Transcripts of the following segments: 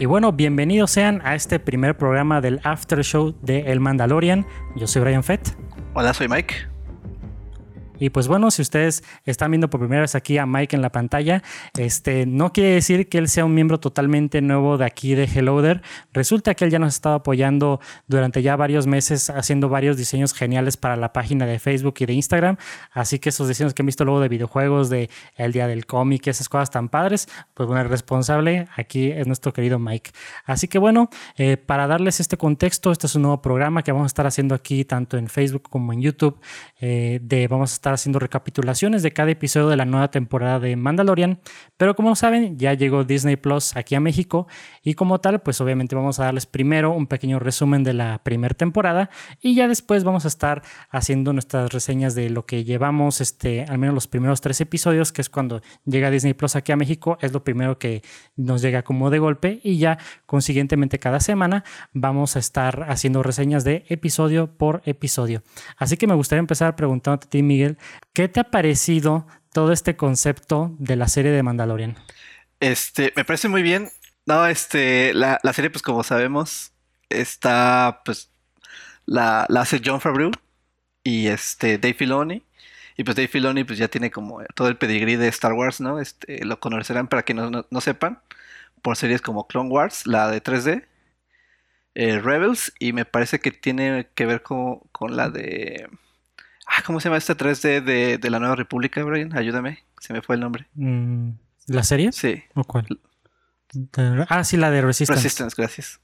Y bueno, bienvenidos sean a este primer programa del After Show de El Mandalorian. Yo soy Brian Fett. Hola, soy Mike. Y pues bueno, si ustedes están viendo por primera vez aquí a Mike en la pantalla, este no quiere decir que él sea un miembro totalmente nuevo de aquí de Helloder. Resulta que él ya nos ha estado apoyando durante ya varios meses haciendo varios diseños geniales para la página de Facebook y de Instagram. Así que esos diseños que han visto luego de videojuegos, de el día del cómic, esas cosas tan padres, pues bueno, el responsable aquí es nuestro querido Mike. Así que bueno, eh, para darles este contexto, este es un nuevo programa que vamos a estar haciendo aquí tanto en Facebook como en YouTube. Eh, de vamos a estar haciendo recapitulaciones de cada episodio de la nueva temporada de Mandalorian, pero como saben, ya llegó Disney Plus aquí a México y como tal, pues obviamente vamos a darles primero un pequeño resumen de la primera temporada y ya después vamos a estar haciendo nuestras reseñas de lo que llevamos, este, al menos los primeros tres episodios, que es cuando llega Disney Plus aquí a México, es lo primero que nos llega como de golpe y ya consiguientemente cada semana vamos a estar haciendo reseñas de episodio por episodio. Así que me gustaría empezar preguntándote a ti, Miguel, ¿Qué te ha parecido todo este concepto de la serie de Mandalorian? Este, me parece muy bien. No, este, la, serie, pues como sabemos, está, pues, la, hace John Favreau y este, Dave Filoni. Y pues Dave Filoni, pues ya tiene como todo el pedigrí de Star Wars, ¿no? Este, lo conocerán para que no, sepan, por series como Clone Wars, la de 3D, eh, Rebels, y me parece que tiene que ver con la de Ah, ¿cómo se llama esta 3D de, la Nueva República, Brian? Ayúdame, se me fue el nombre. Mm, ¿La serie? Sí. ¿O cuál? Ah, sí, la de Resistance. Resistance, gracias.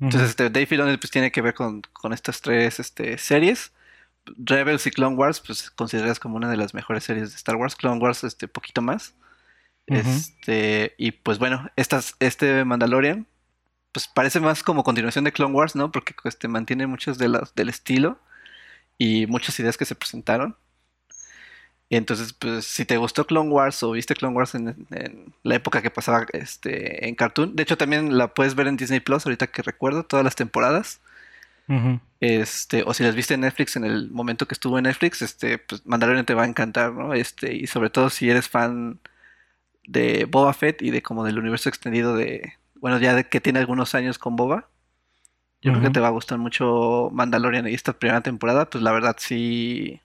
Entonces, este, Dave Filoni pues, tiene que ver con, estas tres este, series. Rebels y Clone Wars, pues consideradas como una de las mejores series de Star Wars. Clone Wars, este, poquito más. Este, y pues bueno, estas, este Mandalorian, pues parece más como continuación de Clone Wars, ¿no? Porque este, mantiene muchos de las, del estilo y muchas ideas que se presentaron. Y entonces, pues, si te gustó Clone Wars o viste Clone Wars en, la época que pasaba este, en Cartoon, de hecho también la puedes ver en Disney Plus, ahorita que recuerdo, todas las temporadas. Este, o si las viste en Netflix en el momento que estuvo en Netflix, este, pues Mandalorian te va a encantar, ¿no? Este, y sobre todo si eres fan de Boba Fett y de como del universo extendido de, bueno, ya de que tiene algunos años con Boba, yo creo que te va a gustar mucho Mandalorian y esta primera temporada, pues la verdad sí.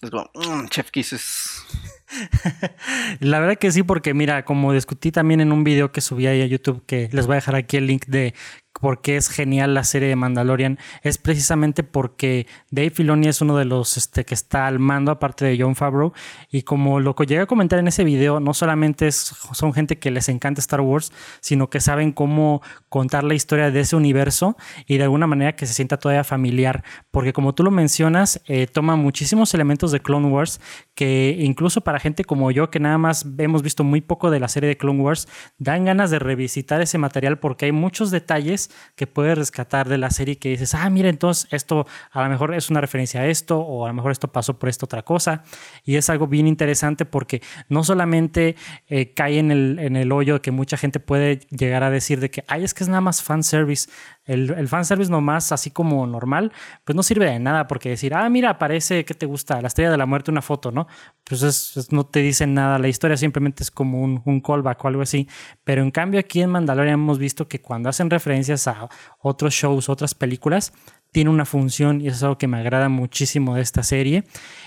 Es como, mm, Chef Kisses. la verdad que sí, porque mira, como discutí también en un video que subí ahí a YouTube, que les voy a dejar aquí el link de por qué es genial la serie de Mandalorian es precisamente porque Dave Filoni es uno de los este, que está al mando, aparte de John Favreau. Y como lo que llegué a comentar en ese video, no solamente son gente que les encanta Star Wars, sino que saben cómo contar la historia de ese universo y de alguna manera que se sienta todavía familiar. Porque como tú lo mencionas, eh, toma muchísimos elementos de Clone Wars que incluso para gente como yo, que nada más hemos visto muy poco de la serie de Clone Wars, dan ganas de revisitar ese material porque hay muchos detalles que puedes rescatar de la serie que dices, ah, mira, entonces esto a lo mejor es una referencia a esto o a lo mejor esto pasó por esta otra cosa. Y es algo bien interesante porque no solamente eh, cae en el, en el hoyo que mucha gente puede llegar a decir de que, ay, es que es nada más fanservice. El, el fanservice nomás, así como normal, pues no sirve de nada porque decir, ah, mira, aparece, ¿qué te gusta? La estrella de la muerte, una foto, ¿no? Pues no te dice nada, la historia simplemente es como un, un callback o algo así. Pero en cambio aquí en Mandalorian hemos visto que cuando hacen referencias a otros shows, otras películas, tiene una función y eso es algo que me agrada muchísimo de esta serie.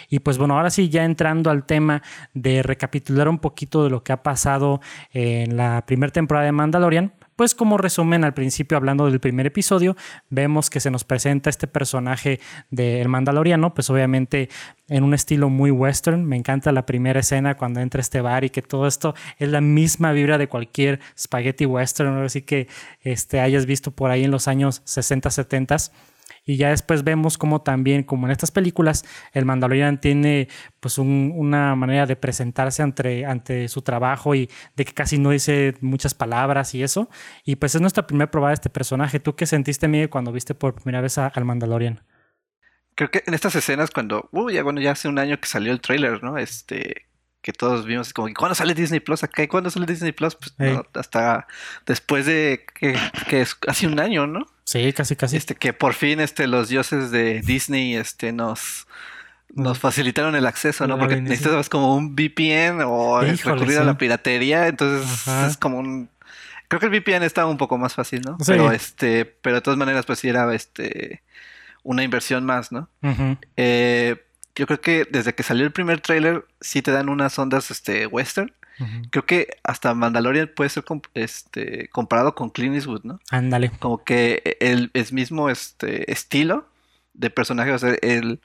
Y pues bueno, ahora sí, ya entrando al tema de recapitular un poquito de lo que ha pasado en la primera temporada de Mandalorian, pues como resumen al principio hablando del primer episodio, vemos que se nos presenta este personaje del Mandaloriano, pues obviamente en un estilo muy western. Me encanta la primera escena cuando entra este bar y que todo esto es la misma vibra de cualquier spaghetti western, así que este, hayas visto por ahí en los años 60, 70 y ya después vemos como también, como en estas películas, el Mandalorian tiene pues una manera de presentarse ante, ante su trabajo y de que casi no dice muchas palabras y eso. Y pues es nuestra primera prueba de este personaje. ¿Tú qué sentiste, Miguel, cuando viste por primera vez al Mandalorian? Creo que en estas escenas cuando, uy, ya bueno, ya hace un año que salió el trailer, ¿no? Este, que todos vimos como, ¿cuándo sale Disney Plus acá? ¿Y cuándo sale Disney Plus? Pues hasta después de que, que es hace un año, ¿no? Sí, casi, casi. Este, que por fin este, los dioses de Disney este, nos, nos facilitaron el acceso, ¿no? Porque necesitas como un VPN o recurrir a la piratería, entonces es como un Creo que el VPN estaba un poco más fácil, ¿no? Sí. Pero este, pero de todas maneras, pues sí era este una inversión más, ¿no? Eh, yo creo que desde que salió el primer tráiler, sí te dan unas ondas este, western. Creo que hasta Mandalorian puede ser este, comparado con Clint Eastwood, ¿no? Ándale. Como que el, es mismo este, estilo de personaje, o sea, el,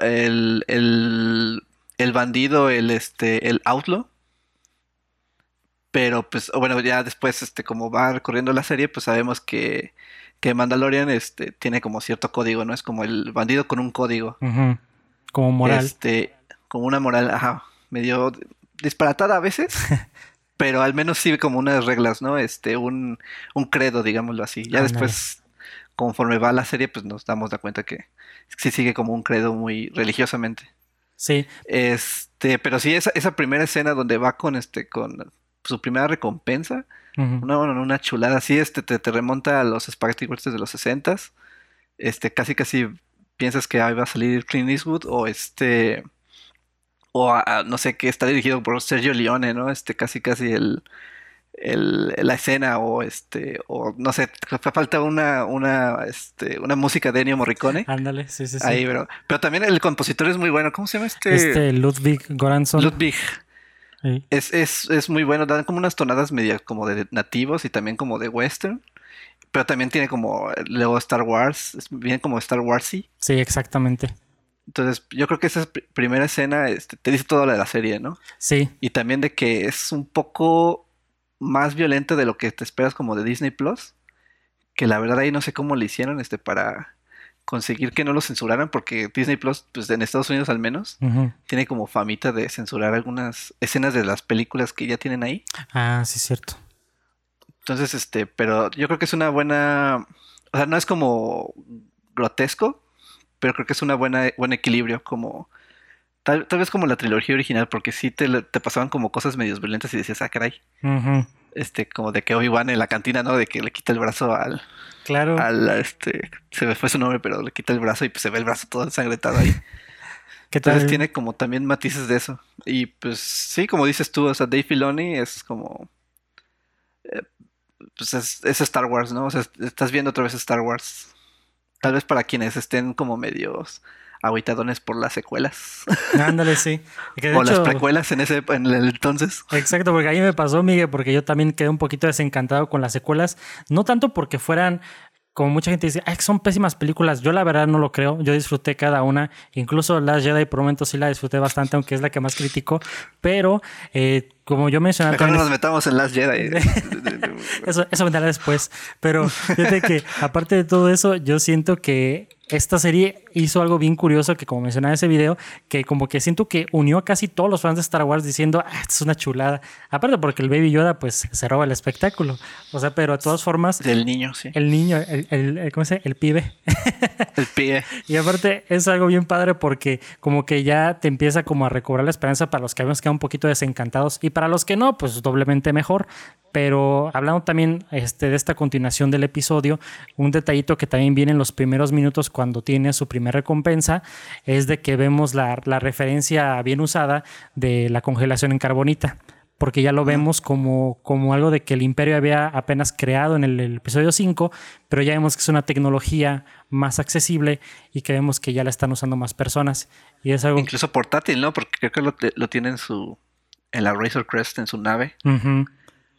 el, el, el bandido, el, este, el outlaw. Pero pues, bueno, ya después, este, como va recorriendo la serie, pues sabemos que, que Mandalorian este, tiene como cierto código, ¿no? Es como el bandido con un código. Como moral. Este, como una moral, ajá, medio disparatada a veces, pero al menos sí como unas reglas, ¿no? Este, un, un credo, digámoslo así. Ya Ándale. después, conforme va la serie, pues nos damos de cuenta que sí sigue como un credo muy religiosamente. Sí. Este, pero sí, esa, esa primera escena donde va con este, con su primera recompensa, Ujú. una, una, una chulada así, este, te, te remonta a los Spaghetti Westerns de los 60s. Este, casi casi piensas que ahí va a salir Clint Eastwood o este, o a- a- no sé, que está dirigido por Sergio Leone, ¿no? Este, casi casi el, el, la escena o este, o no sé, fa- falta una, una, este, una música de Ennio Morricone. Ándale, sí, sí, sí. Ahí, pero, pero también el compositor es muy bueno. ¿Cómo se llama este? Este Ludwig Goranson. Ludwig. Sí. Es, es, es muy bueno, dan como unas tonadas media como de nativos y también como de western. Pero también tiene como luego Star Wars, bien como Star Warsy. Sí, exactamente. Entonces, yo creo que esa pr- primera escena este, te dice todo lo de la serie, ¿no? Sí, Y también de que es un poco más violenta de lo que te esperas como de Disney Plus. Que la verdad ahí no sé cómo le hicieron este para conseguir que no lo censuraran, porque Disney Plus, pues en Estados Unidos al menos, tiene como famita de censurar algunas escenas de las películas que ya tienen ahí. Ah, sí, es cierto. Entonces, este, pero yo creo que es una buena, o sea, no es como grotesco, pero creo que es una buena, buen equilibrio, como tal, tal vez como la trilogía original, porque sí te, te pasaban como cosas medios violentas y decías, ah, caray, este, como de que Obi-Wan en la cantina, ¿no? De que le quita el brazo al, Claro. al, este, se me fue su nombre, pero le quita el brazo y pues se ve el brazo todo ensangrentado ahí. ¿Qué tal? Entonces tiene como también matices de eso. Y pues sí, como dices tú, o sea, Dave Filoni es como... eh, pues es, es Star Wars, ¿no? O sea, estás viendo otra vez Star Wars. Tal vez para quienes estén como medios aguitadones por las secuelas. Ándale, sí. Que de o las precuelas en ese en el entonces. Exacto, porque ahí me pasó, Miguel, porque yo también quedé un poquito desencantado con las secuelas. No tanto porque fueran, como mucha gente dice, "Ay, son pésimas películas. Yo la verdad no lo creo. Yo disfruté cada una. Incluso Last Jedi por momentos sí la disfruté bastante, aunque es la que más critico. Pero, eh, como yo mencionaba Mejor nos metamos en Last Jedi. Eso, eso vendrá después. Pero fíjate que, aparte de todo eso, yo siento que esta serie hizo algo bien curioso que, como mencionaba en ese video, que como que siento que unió a casi todos los fans de Star Wars diciendo, ah, esto es una chulada. Aparte porque el Baby Yoda, pues, se roba el espectáculo. O sea, pero de todas formas, Del niño, sí. el niño, el, el- el- ¿cómo se dice? El pibe. El pie. Y aparte es algo bien padre porque como que ya te empieza como a recobrar la esperanza para los que habíamos quedado un poquito desencantados y para los que no, pues doblemente mejor. Pero hablando también este, de esta continuación del episodio, un detallito que también viene en los primeros minutos cuando tiene su primera recompensa es de que vemos la, la referencia bien usada de la congelación en carbonita porque ya lo vemos como, como algo de que el imperio había apenas creado en el, el episodio 5, pero ya vemos que es una tecnología más accesible y que vemos que ya la están usando más personas. Y es algo... Incluso portátil, ¿no? Porque creo que lo, lo tiene en su... En la Razor Crest, en su nave. Ujú.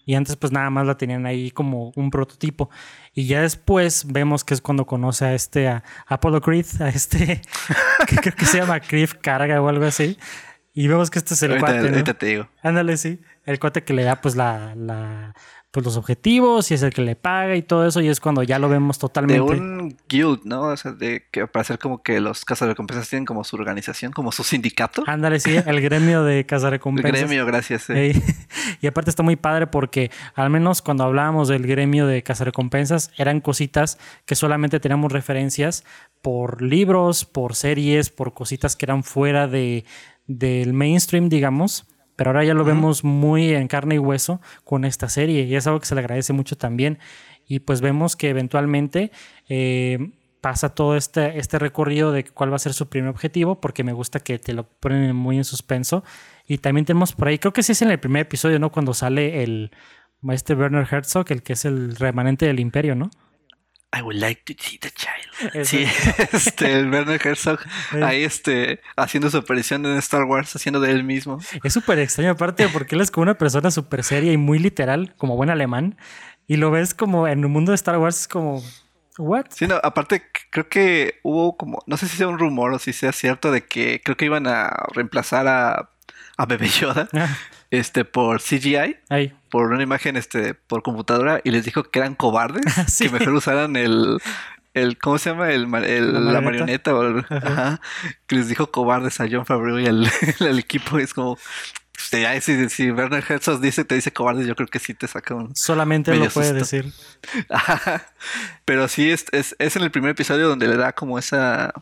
Y antes pues nada más la tenían ahí como un prototipo. Y ya después vemos que es cuando conoce a este, a Apollo Creed, a este, que creo que se llama Creed Carga o algo así. Y vemos que este es el ahorita, cuate, ¿no? ahorita te digo. Ándale, sí. El cuate que le da pues la, la pues los objetivos y es el que le paga y todo eso y es cuando ya lo vemos totalmente. De un guild, ¿no? O sea, de que para hacer como que los cazarrecompensas tienen como su organización, como su sindicato. Ándale, sí, el gremio de El cazarrecompensas. gremio, gracias. eh. Y aparte está muy padre porque al menos cuando hablábamos del gremio de cazarrecompensas eran cositas que solamente teníamos referencias por libros, por series, por cositas que eran fuera de, del mainstream, digamos. Pero ahora ya lo vemos muy en carne y hueso con esta serie y es algo que se le agradece mucho también. Y pues vemos que eventualmente eh, pasa todo este, este recorrido de cuál va a ser su primer objetivo, porque me gusta que te lo ponen muy en suspenso. Y también tenemos por ahí, creo que sí es en el primer episodio, ¿no? Cuando sale el, Este Werner Herzog, el que es el remanente del imperio, ¿no? I would like to see the child. Sí, este, el Werner Herzog ahí este, haciendo su aparición en Star Wars, haciendo de él mismo. Es súper extraño aparte porque él es como una persona súper seria y muy literal, como buen alemán. Y lo ves como en el mundo de Star Wars es como, ¿what? Sí, no, aparte creo que hubo como, no sé si sea un rumor o si sea cierto de que creo que iban a reemplazar a, a Bebé Yoda. Este, por CGI, por una imagen este, por computadora, y les dijo que eran cobardes, que mejor usaran el, el, ¿cómo se llama? El, la marioneta, que les dijo cobardes a John Favreau y al, equipo, es como, este, si, si, Werner Herzog dice, te dice cobardes, yo creo que sí te saca un. Solamente lo puede decir. Pero sí, es, es, es, en el primer episodio donde le da como esa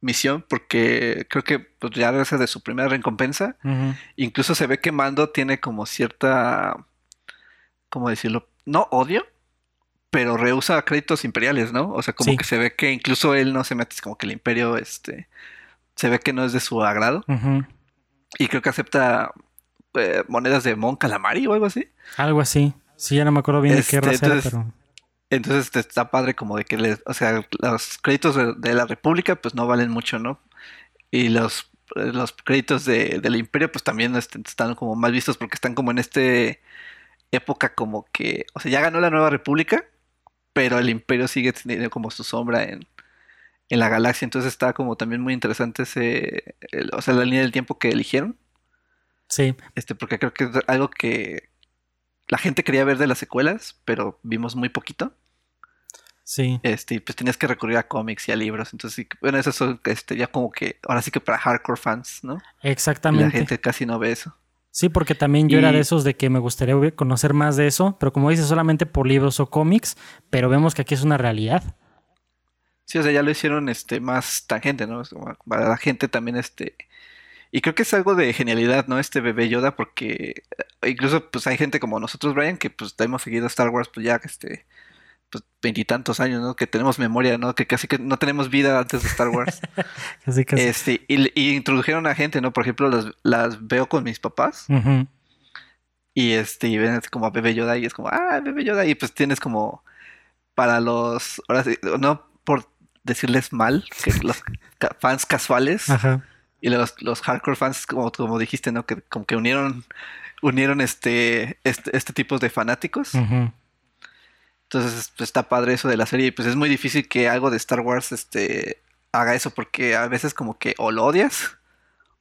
misión porque creo que pues, ya gracias de su primera recompensa. Incluso se ve que Mando tiene como cierta, ¿cómo decirlo? No odio, pero rehúsa créditos imperiales, ¿no? O sea, como que se ve que incluso él no se mete, como que el imperio, este, se ve que no es de su agrado. Y creo que acepta eh, monedas de Mon Calamari o algo así. Algo así. Sí, ya no me acuerdo bien de qué este, raza era, pero... Entonces está padre como de que, les, o sea, los créditos de, la República pues no valen mucho, ¿no? Y los, los créditos de, del Imperio pues también este, están como mal vistos porque están como en este época como que, o sea, ya ganó la Nueva República, pero el Imperio sigue teniendo como su sombra en, en la galaxia, entonces está como también muy interesante ese, o sea, la línea del tiempo que eligieron. Sí. Este, porque creo que es algo que la gente quería ver de las secuelas, pero vimos muy poquito. Sí. Este, pues tenías que recurrir a cómics y a libros. Entonces, bueno, eso es este, ya como que, ahora sí que para hardcore fans, ¿no? Exactamente. la gente casi no ve eso. Sí, porque también yo era de esos de que me gustaría conocer más de eso, pero como dices, solamente por libros o cómics, pero vemos que aquí es una realidad. Sí, o sea, ya lo hicieron este más tangente, ¿no? Para la gente también este y creo que es algo de genialidad, ¿no? Este bebé Yoda, porque eh, incluso pues hay gente como nosotros, Brian, que pues hemos seguido Star Wars pues ya este pues veintitantos años, ¿no? Que tenemos memoria, ¿no? Que casi que no tenemos vida antes de Star Wars. casi, casi. Este, y, introdujeron a gente, ¿no? Por ejemplo, las, las veo con mis papás. Y este, y ven como a Bebé Yoda y es como, ah, Bebé Yoda. Y pues tienes como para los, ahora sí, no por decirles mal, que los fans casuales. Ajá y los, los hardcore fans, como, como dijiste, ¿no? Que como que unieron, unieron este, este, este tipo de fanáticos. Entonces, pues, está padre eso de la serie. Y pues es muy difícil que algo de Star Wars este, haga eso, porque a veces como que o lo odias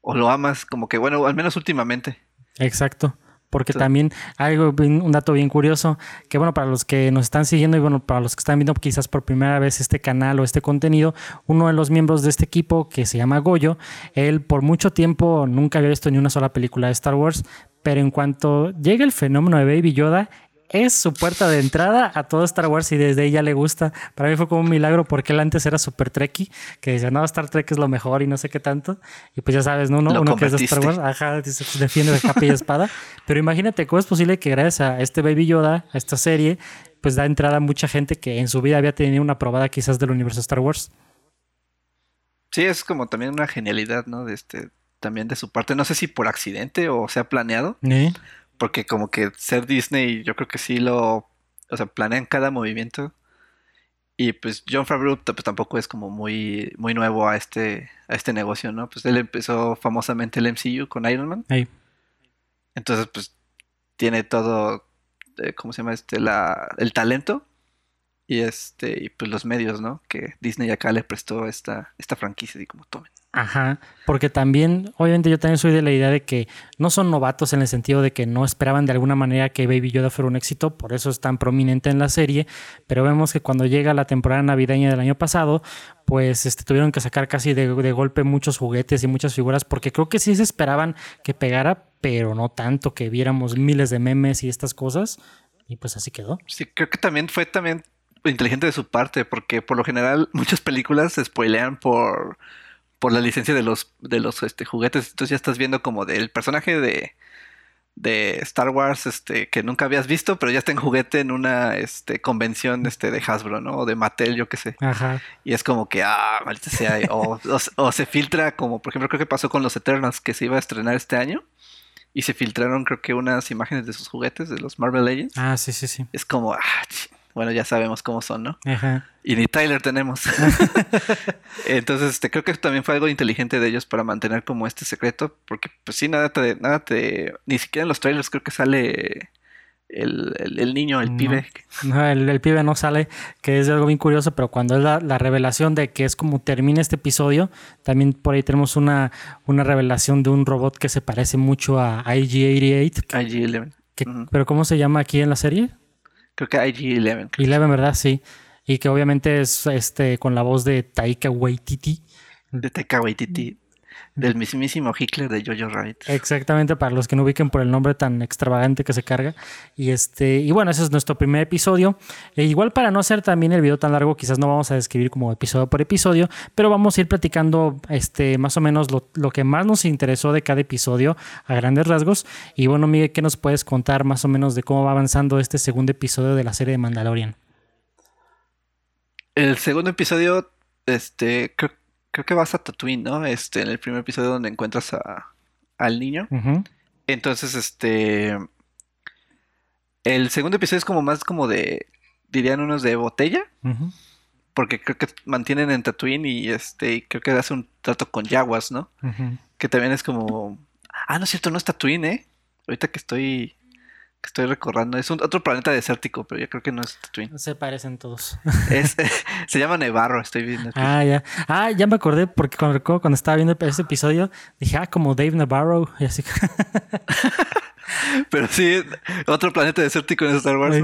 o lo amas, como que, bueno, al menos últimamente. Exacto. Porque también hay un dato bien curioso, que bueno, para los que nos están siguiendo y bueno, para los que están viendo quizás por primera vez este canal o este contenido, uno de los miembros de este equipo que se llama Goyo, él por mucho tiempo nunca había visto ni una sola película de Star Wars, pero en cuanto llega el fenómeno de Baby Yoda, es su puerta de entrada a todo Star Wars y desde ya le gusta. Para mí fue como un milagro porque él antes era super trekkie, que decía, no, Star Trek es lo mejor y no sé qué tanto. Y pues ya sabes, ¿no? Uno, que es de Star Wars, ajá, se pues, defiende de capa y espada. Pero imagínate cómo es posible que gracias a este Baby Yoda, a esta serie, pues da entrada a mucha gente que en su vida había tenido una probada quizás del universo Star Wars. Sí, es como también una genialidad, ¿no? De este, también de su parte. No sé si por accidente o sea planeado. ¿Eh? Porque como que ser Disney, yo creo que sí lo, o sea, planean cada movimiento. Y pues John Favreau pues, tampoco es como muy, muy nuevo a este, a este negocio, ¿no? Pues él empezó famosamente el MCU con Iron Man. Entonces, pues tiene todo, eh, ¿cómo se llama? Este, la, el talento y este, y pues los medios, ¿no? Que Disney acá le prestó esta, esta franquicia y como tomen. Ajá, porque también, obviamente yo también soy de la idea de que no son novatos en el sentido de que no esperaban de alguna manera que Baby Yoda fuera un éxito, por eso es tan prominente en la serie, pero vemos que cuando llega la temporada navideña del año pasado, pues este, tuvieron que sacar casi de, golpe muchos juguetes y muchas figuras, porque creo que sí se esperaban que pegara, pero no tanto que viéramos miles de memes y estas cosas, y pues así quedó. Sí, creo que también fue también inteligente de su parte, porque por lo general muchas películas se spoilean por por la licencia de los, de los este, juguetes. Entonces ya estás viendo como del personaje de, de Star Wars este, que nunca habías visto, pero ya está en juguete en una este, convención este, de Hasbro, ¿no? O de Mattel, yo qué sé. Ajá. Y es como que, ah, maldita sea. o, o, se filtra como, por ejemplo, creo que pasó con los Eternals que se iba a estrenar este año. y se filtraron creo que unas imágenes de sus juguetes, de los Marvel Legends. Ah, sí, sí, sí. Es como, ah, ch- bueno, ya sabemos cómo son, ¿no? Ajá. Y ni Tyler tenemos. Entonces, este, creo que también fue algo inteligente de ellos para mantener como este secreto, porque pues sí, nada te, nada te, ni siquiera en los trailers creo que sale el, el- el niño, el No. pibe. No, el, el pibe no sale, que es algo bien curioso, pero cuando es la, la revelación de que es como termina este episodio, también por ahí tenemos una, una revelación de un robot que se parece mucho a IG-88. que- IG-11. que- Ujú. ¿Pero cómo se llama aquí en la serie? Creo que IG-11. creo. Eleven, ¿verdad? Sí. Y que obviamente es este con la voz de Taika Waititi. De Taika Waititi. Del mismísimo Hitler de Jojo Rabbit. Exactamente, para los que no ubiquen por el nombre tan extravagante que se carga. Y este, y bueno, ese es nuestro primer episodio. E igual para no hacer también el video tan largo, quizás no vamos a describir como episodio por episodio, pero vamos a ir platicando este, más o menos lo, lo que más nos interesó de cada episodio a grandes rasgos. Y bueno, Miguel, ¿qué nos puedes contar más o menos de cómo va avanzando este segundo episodio de la serie de Mandalorian? El segundo episodio, este, creo, creo que vas a Tatooine, ¿no? Este, en el primer episodio donde encuentras a, al niño. Ujú, Entonces, este, el segundo episodio es como más como de, dirían unos de botella, porque creo que mantienen en Tatooine y este, y creo que hace un trato con Yaguas, ¿no? Ujú. Que también es como, ah, no es cierto, no es Tatooine, ¿eh? Ahorita que estoy, que estoy recordando, es un otro planeta desértico, pero yo creo que no es Tatooine. Se parecen todos. Es, se llama Nevarro, estoy viendo. aquí. Ah, ya. Ah, ya me acordé porque cuando, cuando estaba viendo ese episodio dije, ah, como Dave Navarro. Y así. Pero sí, otro planeta desértico en Star Wars.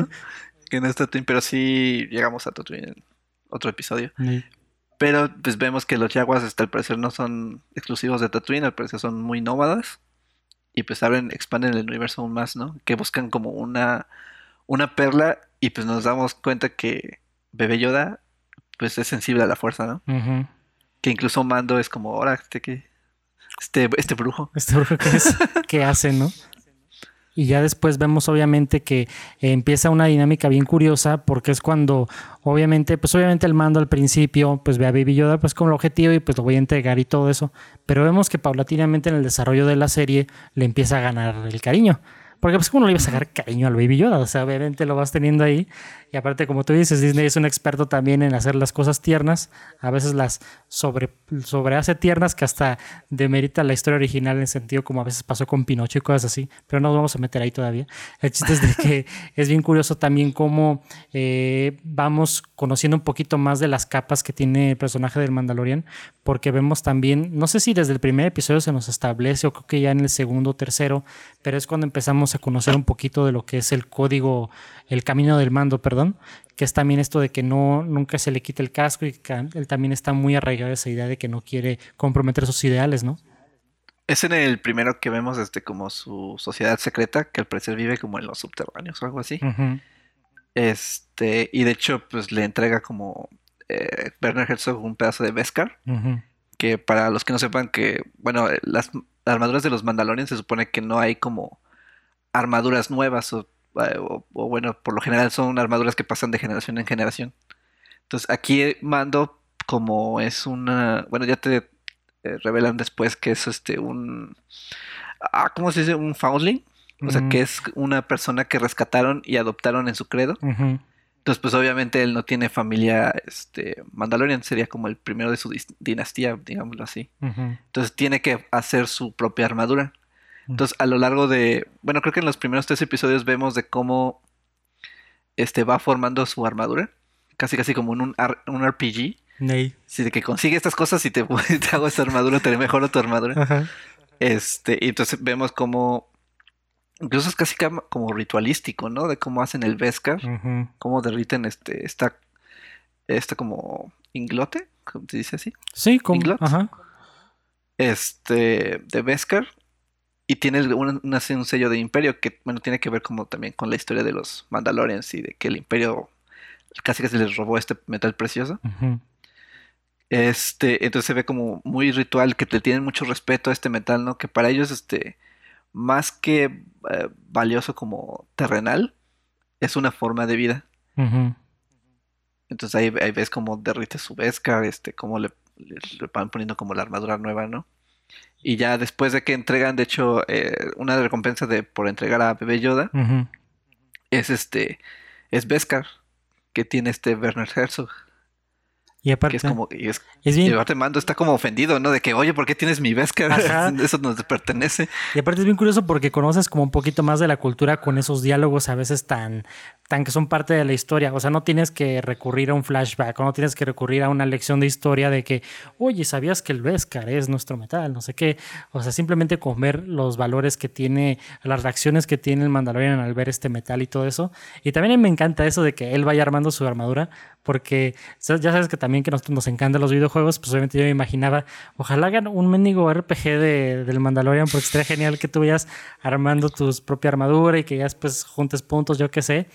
Que no es Tatooine, pero sí llegamos a Tatooine en otro episodio. Sí. Pero pues vemos que los Jaguars hasta al parecer no son exclusivos de Tatooine, al parecer son muy nómadas. Y pues abren, expanden el universo aún más, ¿no? Que buscan como una, una perla y pues nos damos cuenta que Bebé Yoda pues es sensible a la fuerza, ¿no? Que incluso Mando es como, ahora este que... Este, este brujo. Este brujo que es, que hace, ¿no? Y ya después vemos obviamente que eh, empieza una dinámica bien curiosa porque es cuando obviamente, pues obviamente el mando al principio pues ve a Baby Yoda pues como el objetivo y pues lo voy a entregar y todo eso, pero vemos que paulatinamente en el desarrollo de la serie le empieza a ganar el cariño. Porque pues cómo no le ibas a sacar cariño al Baby Yoda, o sea, obviamente lo vas teniendo ahí y aparte como tú dices, Disney es un experto también en hacer las cosas tiernas, a veces las sobre sobrehace tiernas que hasta demerita la historia original en el sentido como a veces pasó con Pinocho y cosas así, pero no nos vamos a meter ahí todavía. El chiste es de que es bien curioso también cómo eh, vamos conociendo un poquito más de las capas que tiene el personaje del Mandalorian, porque vemos también, no sé si desde el primer episodio se nos establece o creo que ya en el segundo o tercero, pero es cuando empezamos a conocer un poquito de lo que es el código, el camino del mando, perdón, que es también esto de que no nunca se le quite el casco y que él también está muy arraigado a esa idea de que no quiere comprometer sus ideales, ¿no? Es en el primero que vemos este como su sociedad secreta, que al parecer vive como en los subterráneos o algo así. Este, y de hecho, pues le entrega como eh, Werner Herzog un pedazo de Beskar, que para los que no sepan que, bueno, las armaduras de los Mandalorians se supone que no hay como armaduras nuevas o, o- o, bueno, por lo general son armaduras que pasan de generación en generación. Entonces aquí Mando como es una, bueno, ya te eh, revelan después que es este un, ah, ¿cómo se dice? Un foundling. O sea, que es una persona que rescataron y adoptaron en su credo. Entonces, pues obviamente él no tiene familia, este, Mandalorian sería como el primero de su dinastía, digámoslo así. Entonces tiene que hacer su propia armadura. Entonces, a lo largo de, bueno, creo que en los primeros tres episodios vemos de cómo este va formando su armadura, casi casi como en un, un RPG. Ney. Si de que consigue estas cosas y te, te hago esta armadura, te mejoro tu armadura. Ajá. Este, y entonces vemos cómo, incluso es casi como ritualístico, ¿no? De cómo hacen el Beskar. Ujú. cómo derriten este esta esta como inglote, ¿cómo se dice así? Sí, como. Ajá. Este de Beskar y tiene un, un- un sello de imperio que bueno tiene que ver como también con la historia de los Mandalorians y de que el imperio casi que se les robó este metal precioso. Este, entonces se ve como muy ritual que te tienen mucho respeto a este metal, ¿no? Que para ellos este más que eh, valioso como terrenal es una forma de vida. Entonces ahí, ahí ves cómo derrite su Beskar, este, cómo le, le- le van poniendo como la armadura nueva, ¿no? Y ya después de que entregan, de hecho, eh, una recompensa de por entregar a Bebé Yoda es este, es Beskar, que tiene este Werner Herzog, Y aparte, que es como, y es, es y bien, aparte Mando está como ofendido, ¿no? De que, oye, ¿por qué tienes mi Beskar? Ajá. Eso nos pertenece. y aparte es bien curioso porque conoces como un poquito más de la cultura con esos diálogos a veces tan, tan que son parte de la historia. O sea, no tienes que recurrir a un flashback o no tienes que recurrir a una lección de historia de que, oye, ¿sabías que el Beskar es nuestro metal? No sé qué. O sea, simplemente con ver los valores que tiene, las reacciones que tiene el Mandalorian al ver este metal y todo eso. Y también me encanta eso de que él vaya armando su armadura porque ya sabes que también que nosotros nos encantan los videojuegos, pues obviamente yo me imaginaba, ojalá hagan un mendigo RPG de, del Mandalorian porque estaría genial que tú vayas armando tu propia armadura y que ya después juntes puntos, yo qué sé.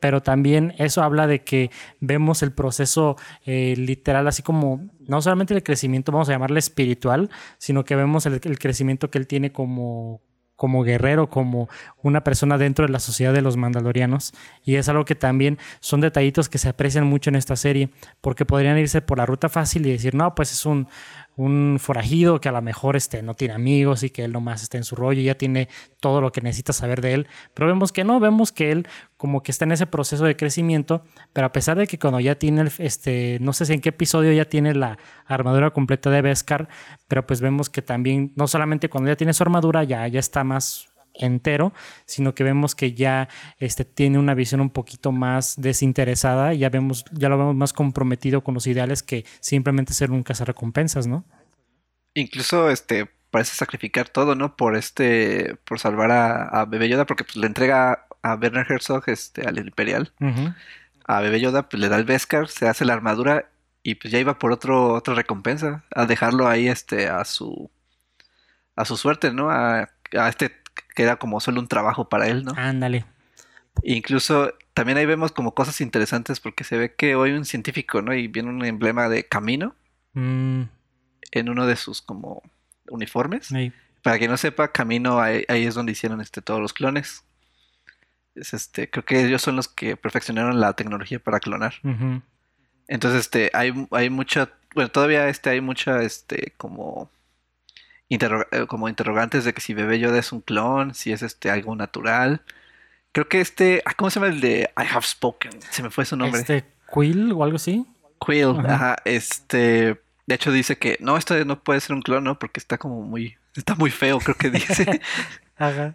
Pero también eso habla de que vemos el proceso eh, literal, así como no solamente el crecimiento, vamos a llamarle espiritual, sino que vemos el crecimiento que él tiene como, como guerrero, como una persona dentro de la sociedad de los mandalorianos. Y es algo que también son detallitos que se aprecian mucho en esta serie, porque podrían irse por la ruta fácil y decir, no, pues es un, un forajido que a lo mejor este, no tiene amigos y que él nomás está en su rollo y ya tiene todo lo que necesita saber de él. Pero vemos que no, vemos que él como que está en ese proceso de crecimiento, pero a pesar de que cuando ya tiene, el, este, no sé si en qué episodio ya tiene la armadura completa de Beskar, pero pues vemos que también, no solamente cuando ya tiene su armadura, ya, ya está más entero, sino que vemos que ya este, tiene una visión un poquito más desinteresada, ya vemos, ya lo vemos más comprometido con los ideales que simplemente ser un cazarrecompensas, ¿no? Incluso este parece sacrificar todo, ¿no? Por este, por salvar a, a Yoda, porque pues le entrega a Werner Herzog este, al Imperial. A Bebé Yoda pues le da el Beskar, se hace la armadura y pues ya iba por otro, otra recompensa, a dejarlo ahí este, a su a su suerte, ¿no? A, a este que era como solo un trabajo para él, ¿no? Ándale. Incluso también ahí vemos como cosas interesantes porque se ve que hoy un científico, ¿no? Y viene un emblema de camino Mm, en uno de sus como uniformes. Para quien no sepa, Camino ahí, ahí es donde hicieron este, todos los clones. Es este, creo que ellos son los que perfeccionaron la tecnología para clonar. Entonces, este, hay, hay mucha, bueno, todavía este, hay mucha, este, como, interroga- eh, como interrogantes de que si Bebé Yoda es un clon, si es este algo natural. Creo que este, ah, ¿cómo se llama el de I Have Spoken? Se me fue su nombre. Este Quill o algo así. Quill, Ajá. ajá, este, de hecho dice que no, esto no puede ser un clon, ¿no? Porque está como muy, está muy feo, creo que dice. Ajá.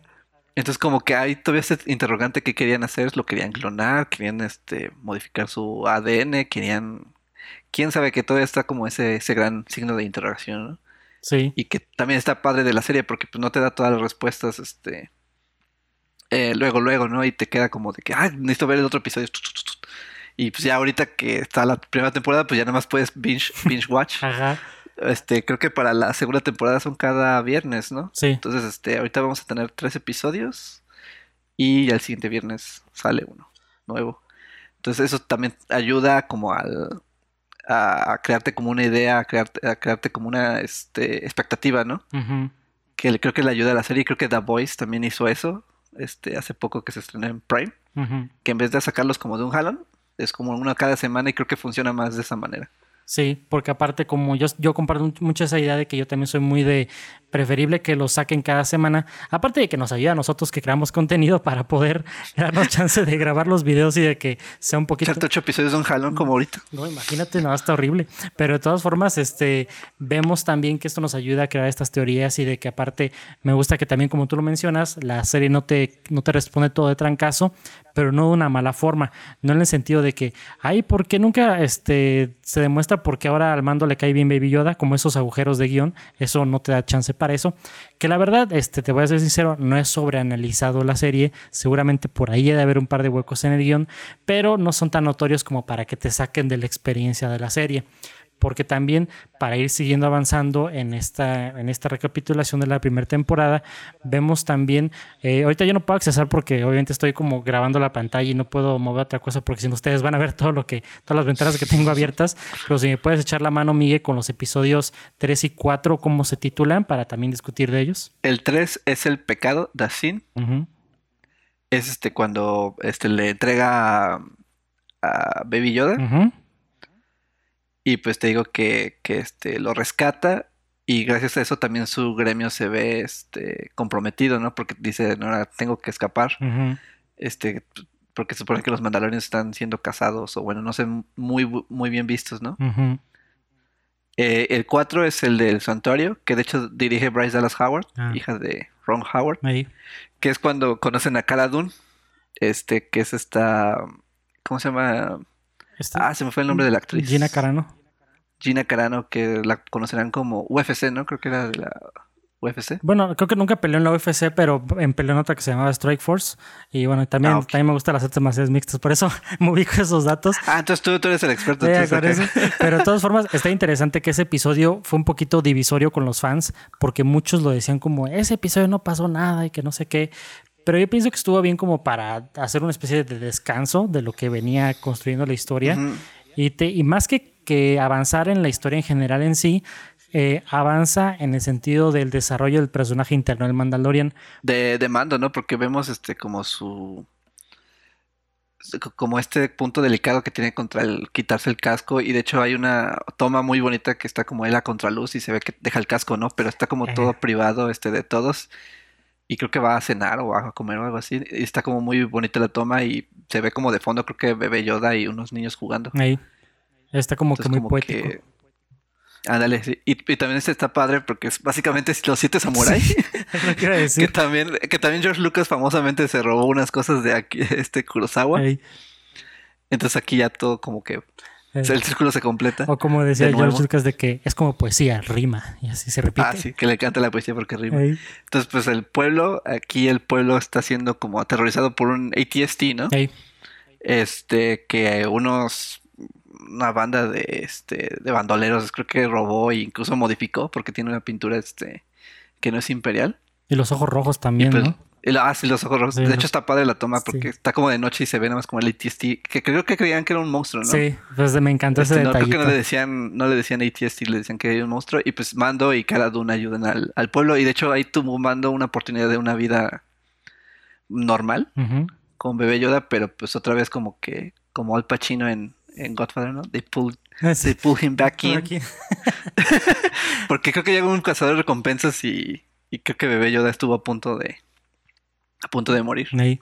Entonces como que hay todavía ese interrogante que querían hacer, lo querían clonar, querían este modificar su ADN, querían quién sabe que todavía está como ese ese gran signo de interrogación, ¿no? Sí. Y que también está padre de la serie porque pues no te da todas las respuestas este eh, luego luego, ¿no? Y te queda como de que ah, necesito ver el otro episodio. Y pues ya ahorita que está la primera temporada, pues ya nada más puedes binge binge watch. Ajá. Este, creo que para la segunda temporada son cada viernes, ¿no? Sí. Entonces, este, ahorita vamos a tener tres episodios y al siguiente viernes sale uno nuevo. Entonces, eso también ayuda como al, a, a crearte como una idea, a crearte, a crearte como una este, expectativa, ¿no? Que le- creo que le ayuda a la serie. Creo que The Voice también hizo eso, este, hace poco que se estrenó en Prime, que en vez de sacarlos como de un jalón, es como una cada semana y creo que funciona más de esa manera. Sí, porque aparte como yo, yo comparto much- mucho esa idea de que yo también soy muy de preferible que lo saquen cada semana, aparte de que nos ayuda a nosotros que creamos contenido para poder darnos chance de grabar los videos y de que sea un poquito... Ocho episodios de un jalón como ahorita. No, imagínate, no, está horrible. Pero de todas formas, este, vemos también que esto nos ayuda a crear estas teorías y de que aparte me gusta que también, como tú lo mencionas, la serie no te, no te responde todo de trancazo, pero no de una mala forma. No en el sentido de que, ay, ¿por qué nunca este, se demuestra por qué ahora al mando le cae bien Baby Yoda? Como esos agujeros de guion, eso no te da chance para eso. Que la verdad, este, te voy a ser sincero, no es sobreanalizado la serie. Seguramente por ahí debe haber un par de huecos en el guion, pero no son tan notorios como para que te saquen de la experiencia de la serie. Porque también para ir siguiendo avanzando en esta, en esta recapitulación de la primera temporada, vemos también, eh, ahorita yo no puedo accesar porque obviamente estoy como grabando la pantalla y no puedo mover otra cosa porque si no ustedes van a ver todo lo que, todas las ventanas que tengo abiertas, pero si me puedes echar la mano, Miguel, con los episodios 3 y 4, cómo se titulan, para también discutir de ellos. El 3 es el pecado, da sin. Es este cuando este le entrega a, a Baby Yoda Ujú. Y pues te digo que, que este lo rescata Y gracias a eso también su gremio se ve este, comprometido, ¿no? Porque dice, no, ahora tengo que escapar. Este, porque supone que los mandalorianos están siendo casados, o bueno, no sé, muy, muy bien vistos, ¿no? Eh, el 4 es el del santuario, que de hecho dirige Bryce Dallas Howard, Ah. hija de Ron Howard, Ahí. que es cuando conocen a Cara Dune, este, que es esta, ¿cómo se llama? Este- Ah, se me fue el nombre de la actriz. Gina Carano. Gina Carano, que la conocerán como UFC, ¿no? Creo que era de la UFC. Bueno, creo que nunca peleó en la UFC, pero en peleó en otra que se llamaba Strike Force. Y bueno, también, Ah, también me gustan las artes marciales mixtas, por eso me ubico esos datos. Ah, entonces tú, tú eres el experto. Ya, entonces. Pero de todas formas, está interesante que ese episodio fue un poquito divisorio con los fans, porque muchos lo decían como, ese episodio no pasó nada y que no sé qué. Pero yo pienso que estuvo bien como para hacer una especie de descanso de lo que venía construyendo la historia. Y, te, y más que, que avanzar en la historia en general en sí, eh, avanza en el sentido del desarrollo del personaje interno del Mandalorian. de, de mando, ¿no? Porque vemos este como su como este punto delicado que tiene contra el quitarse el casco y de hecho hay una toma muy bonita que está como él a contraluz y se ve que deja el casco, ¿no? Pero está como Eh. todo privado este de todos y creo que va a cenar o va a comer o algo así y está como muy bonita la toma y se ve como de fondo creo que bebé Yoda y unos niños jugando. Ahí. Está como Entonces, que muy como poético. que- Ándale, sí. Y, y también este está padre porque es básicamente los siete samuráis. Que también, que también George Lucas famosamente se robó unas cosas de aquí, este Kurosawa. Ahí. Entonces aquí ya todo como que Eh, el círculo se completa. O como decía de George. Lucas de que es como poesía, rima, y así se repite. Ah, sí, que le encanta la poesía porque rima. Ahí. Entonces, pues el pueblo, aquí el pueblo está siendo como aterrorizado por un ATST, ¿no? Ahí. Este, que unos, una banda de, este, de bandoleros, creo que robó e incluso modificó porque tiene una pintura, este, que no es imperial. Y los ojos rojos también, Pues, ¿no? Y lo- ah, sí, los ojos rojos. De hecho, está padre la toma porque Sí. está como de noche y se ve nada más como el ATST, que creo que creían que era un monstruo, ¿no? Sí, pues me encantó ese Este, no, creo que no le decían, no le decían ATST, le decían que era un monstruo. Y pues Mando y Cara Dune ayudan al, al pueblo. Y de hecho ahí tuvo Mando una oportunidad de una vida normal con Bebé Yoda, pero pues otra vez como que, como Al Pacino en, en Godfather, ¿no? They pull, Ah, they pull him back in. Porque creo que llegó un cazador de recompensas y, y creo que Bebé Yoda estuvo a punto de, a punto de morir. Ahí.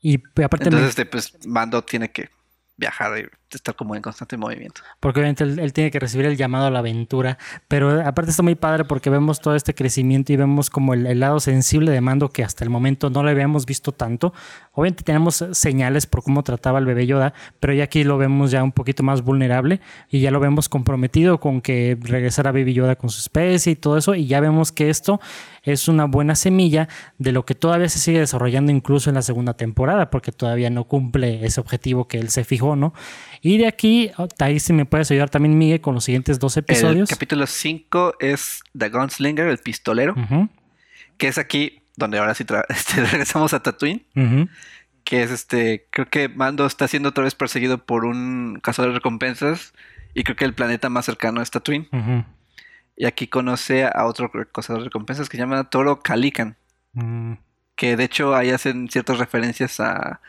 Y aparte, me- Entonces, este, pues Mando tiene que viajar y estar como en constante movimiento. porque obviamente él, tiene que recibir el llamado a la aventura, pero aparte está muy padre porque vemos todo este crecimiento y vemos como el, el lado sensible de Mando que hasta el momento no lo habíamos visto tanto. Obviamente tenemos señales por cómo trataba al bebé Yoda, pero ya aquí lo vemos ya un poquito más vulnerable y ya lo vemos comprometido con que regresara Baby Yoda con su especie y todo eso y ya vemos que esto es una buena semilla de lo que todavía se sigue desarrollando incluso en la segunda temporada porque todavía no cumple ese objetivo que él se fijó, ¿no? Y de aquí, ahí sí me puedes ayudar también Miguel con los siguientes dos El episodios. capítulo 5 es The Gunslinger, el pistolero. Que es aquí donde ahora sí este, regresamos a Tatooine, que es este, creo que Mando está siendo otra vez perseguido por un cazador de recompensas y creo que el planeta más cercano es Tatooine. Y aquí conoce a otro cazador de recompensas que se llama Toro Calican, mm, que de hecho ahí hacen ciertas referencias a,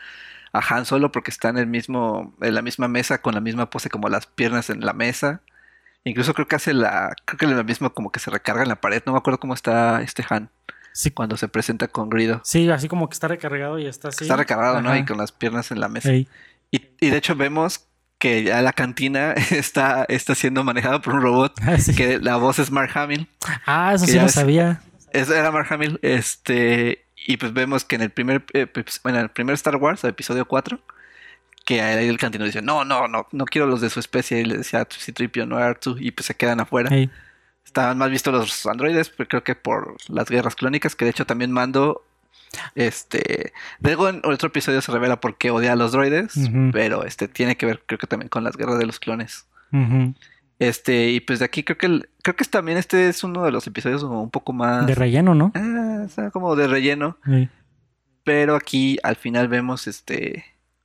a Han Solo porque está en el mismo, en la misma mesa con la misma pose como las piernas en la mesa. Incluso creo que hace la, creo que la misma como que se recarga en la pared. No me acuerdo cómo está este Han Sí, cuando se presenta con Grido. sí, así como que está recargado y está así. Está recargado, ¿no? Y con las piernas en la mesa. Y, y de hecho vemos que ya la cantina está, está siendo manejada por un robot. Ah, sí. Que la voz es Mark Hamill. Ah, eso sí lo sabía. Eso era Mark Hamill. Este. Y pues vemos que en el primer. eh, pues, en el primer Star Wars, el episodio 4. Que ahí el cantino dice, no, no, no, no quiero los de su especie. Y le decía a C-3PO, no a R2. Y pues se quedan afuera. Estaban más vistos los androides, pero creo que por las guerras clónicas, que de hecho también mando. Este. Luego en otro episodio se revela por qué odia a los droides, pero este tiene que ver, creo que también con las guerras de los clones. ujú. Este, y pues de aquí creo que el- creo que también este es uno de los episodios como un poco más. De relleno, ¿no? Ah, o sea, como de relleno. Pero aquí al final vemos este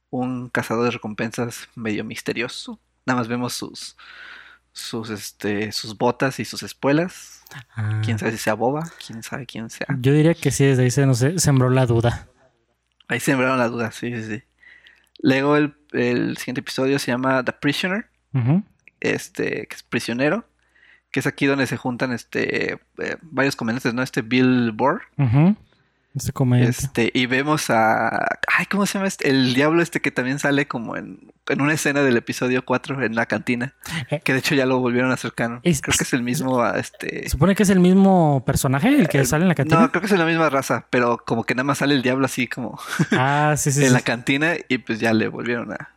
un cazador de recompensas medio misterioso. Nada más vemos sus sus este sus botas y sus espuelas. ah. Quién sabe si sea boba, quién sabe quién sea. Yo diría que sí, desde ahí se nos sembró la duda. Ahí sembraron la duda, sí, sí, sí. Luego el, el siguiente episodio se llama The Prisoner, Ujú. Este, que es prisionero, que es aquí donde se juntan este eh, varios comediantes, ¿no? Este Bill Burr. Ujú. Este comediante. Este, y vemos a. Ay, ¿cómo se llama este? El diablo este que también sale como en, en una escena del episodio 4 en la cantina. Eh. Que de hecho ya lo volvieron a acercar. Creo que es el mismo. Este. Supone que es el mismo personaje el que sale en la cantina. No, creo que es la misma raza, pero como que nada más sale el diablo así como Ah, sí, sí. en sí. la cantina y pues ya le volvieron a,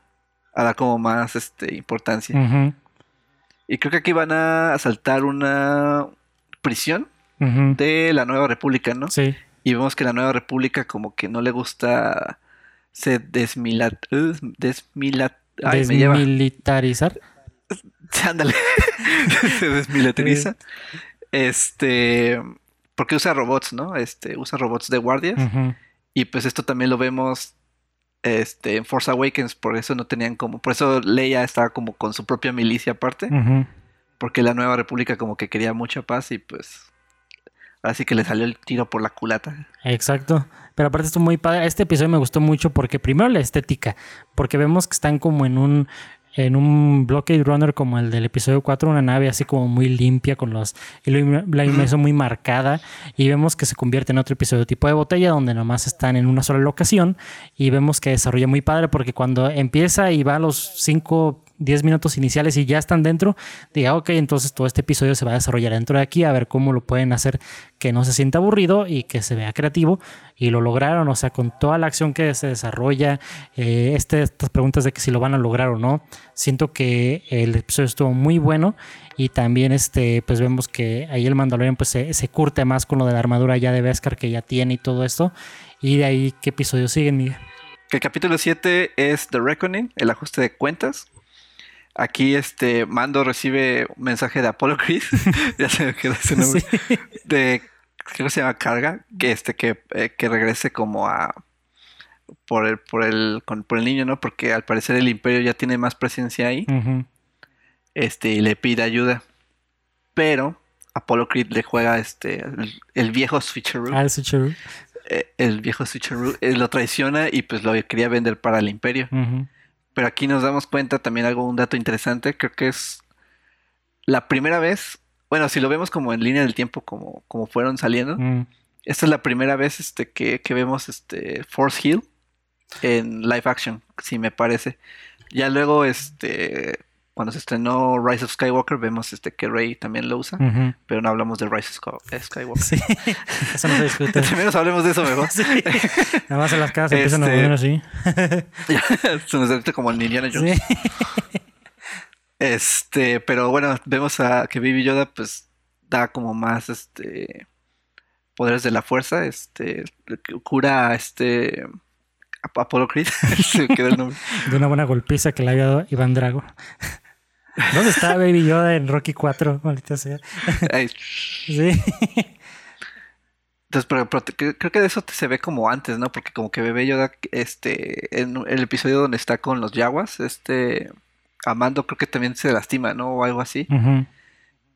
a dar como más este importancia. Ujú, Y creo que aquí van a asaltar una prisión de la Nueva República, ¿no? Sí. Y vemos que la Nueva República como que no le gusta se desmila, uh, ay. Desmilitarizar. Ándale. se desmilitariza. Este, porque usa robots, ¿no? Este, usa robots de guardias. Y pues esto también lo vemos este, en Force Awakens, por eso no tenían como, por eso Leia estaba como con su propia milicia aparte, porque la Nueva República como que quería mucha paz y pues así que le salió el tiro por la culata. Exacto. Pero aparte esto muy padre. Este episodio me gustó mucho porque primero la estética, porque vemos que están como en un en un Blockade Runner como el del episodio 4, una nave así como muy limpia con los ilumi- la iluminación muy marcada y vemos que se convierte en otro episodio tipo de botella donde nomás están en una sola locación y vemos que desarrolla muy padre porque cuando empieza y va a los 5 10 minutos iniciales y ya están dentro, diga, ok, entonces todo este episodio se va a desarrollar dentro de aquí, a ver cómo lo pueden hacer que no se sienta aburrido y que se vea creativo. Y lo lograron, o sea, con toda la acción que se desarrolla, eh, este, estas preguntas de que si lo van a lograr o no, siento que el episodio estuvo muy bueno y también este, pues vemos que ahí el Mandalorian pues se, se curte más con lo de la armadura ya de Beskar que ya tiene y todo esto. Y de ahí, ¿qué episodios siguen, Miguel? El capítulo 7 es The Reckoning, el ajuste de cuentas. Aquí este Mando recibe un mensaje de Apollo Creed, ya se me quedó ese nombre, Sí. de creo que se llama Carga, que este que, eh, que regrese como a por el por el con- por el niño, ¿no? Porque al parecer el Imperio ya tiene más presencia ahí, este y le pide ayuda. Pero Apollo Creed le juega este el, el viejo switcheroo, Ah, sí, true. eh, el viejo switcheroo eh, lo traiciona y pues lo quería vender para el Imperio. Pero aquí nos damos cuenta también algo, un dato interesante, creo que es la primera vez, bueno, si lo vemos como en línea del tiempo, como, como fueron saliendo, Mm. esta es la primera vez este, que, que vemos este Force Hill en live action, si me parece. Ya luego, este, cuando se estrenó Rise of Skywalker, vemos este que Rey también lo usa, pero no hablamos de Rise of Sky- Skywalker. Sí, eso no se discute. Entre menos hablemos de eso mejor. Sí. Nada más en las casas empiezan a Este- mover así. se nos siente como el Indiana Jones. Sí. Este, pero bueno, vemos a que Baby Yoda pues da como más este poderes de la fuerza, este cura a este a Apollo Creed, se me quedó el nombre. De una buena golpiza que le había dado Iván Drago. ¿Dónde está Baby Yoda en Rocky 4? Maldita sea. Sí. Entonces, pero, creo que de eso se ve como antes, ¿no? Porque como que Bebé Yoda, este, en el episodio donde está con los Yaguas, este, Amando creo que también se lastima, ¿no? O algo así.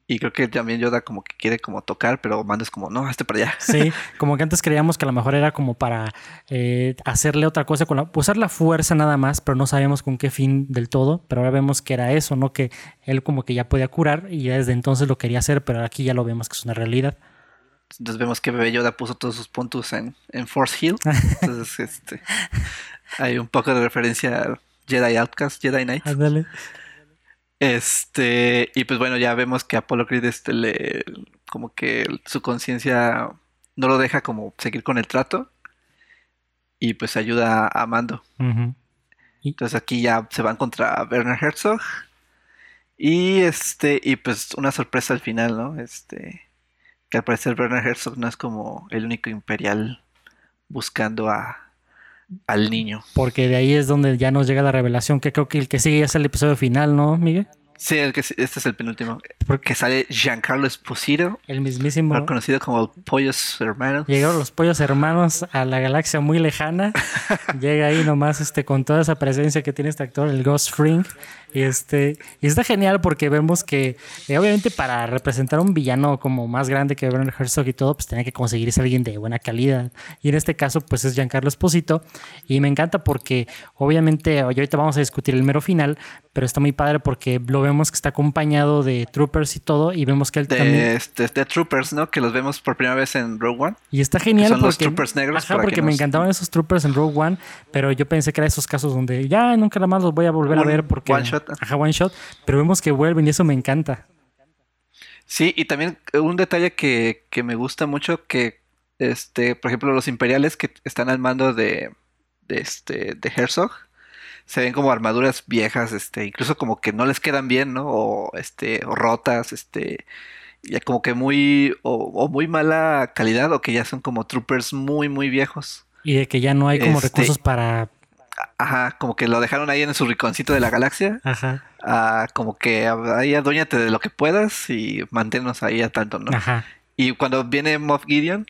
Y creo que también Yoda como que quiere como tocar, pero Mando es como, no, este para allá. Sí, como que antes creíamos que a lo mejor era como para eh, hacerle otra cosa, con la, usar la fuerza nada más, pero no sabíamos con qué fin del todo. Pero ahora vemos que era eso, ¿no? Que él como que ya podía curar y ya desde entonces lo quería hacer, pero aquí ya lo vemos que es una realidad. Entonces vemos que Bebé Yoda puso todos sus puntos en, en Force Hill. Entonces, este, hay un poco de referencia a Jedi Outcast, Jedi Knight. Ándale. Este, y pues bueno, ya vemos que Apollo Creed, este, le, como que su conciencia no lo deja como seguir con el trato. Y pues ayuda a Mando. Entonces aquí ya se van contra Werner Herzog. Y este, y pues una sorpresa al final, ¿no? Este, que al parecer Werner Herzog no es como el único imperial buscando a al niño. Porque de ahí es donde ya nos llega la revelación, que creo que el que sigue es el episodio final, ¿no, Miguel? Sí, el que, este es el penúltimo. Porque Que sale Giancarlo Esposito, el mismísimo... conocido como Pollos Hermanos. Llegaron los pollos hermanos a la galaxia muy lejana. Llega ahí nomás este, con toda esa presencia que tiene este actor, el Ghost Fring. Y este, y está genial porque vemos que, eh, obviamente, para representar un villano como más grande que Werner Herzog y todo, pues tenía que conseguirse alguien de buena calidad. Y en este caso, pues es Giancarlo Esposito. Y me encanta porque, obviamente, ahorita vamos a discutir el mero final, pero está muy padre porque lo vemos que está acompañado de troopers y todo, y vemos que él de, también. Este, de troopers, ¿no? Que los vemos por primera vez en Rogue One. Y está genial son porque. los troopers negros. Ajá, porque que me encantaban esos troopers en Rogue One, pero yo pensé que era esos casos donde ya nunca nada más los voy a volver a ver porque. one shot. Ajá, one shot. Pero vemos que vuelven y eso me encanta. Sí, y también eh, un detalle que, que me gusta mucho que, este, por ejemplo, los imperiales que están al mando de, de este, de Herzog, se ven como armaduras viejas, este, incluso como que no les quedan bien, ¿no? O, este, o rotas, este, ya como que muy, o, o muy mala calidad, o que ya son como troopers muy, muy viejos. Y de que ya no hay como Este- recursos para. Ajá, como que lo dejaron ahí en su rinconcito de la galaxia. Ajá. ah, como que ahí adóñate de lo que puedas y manténnos ahí a tanto, ¿no? Ajá. Y cuando viene Moff Gideon,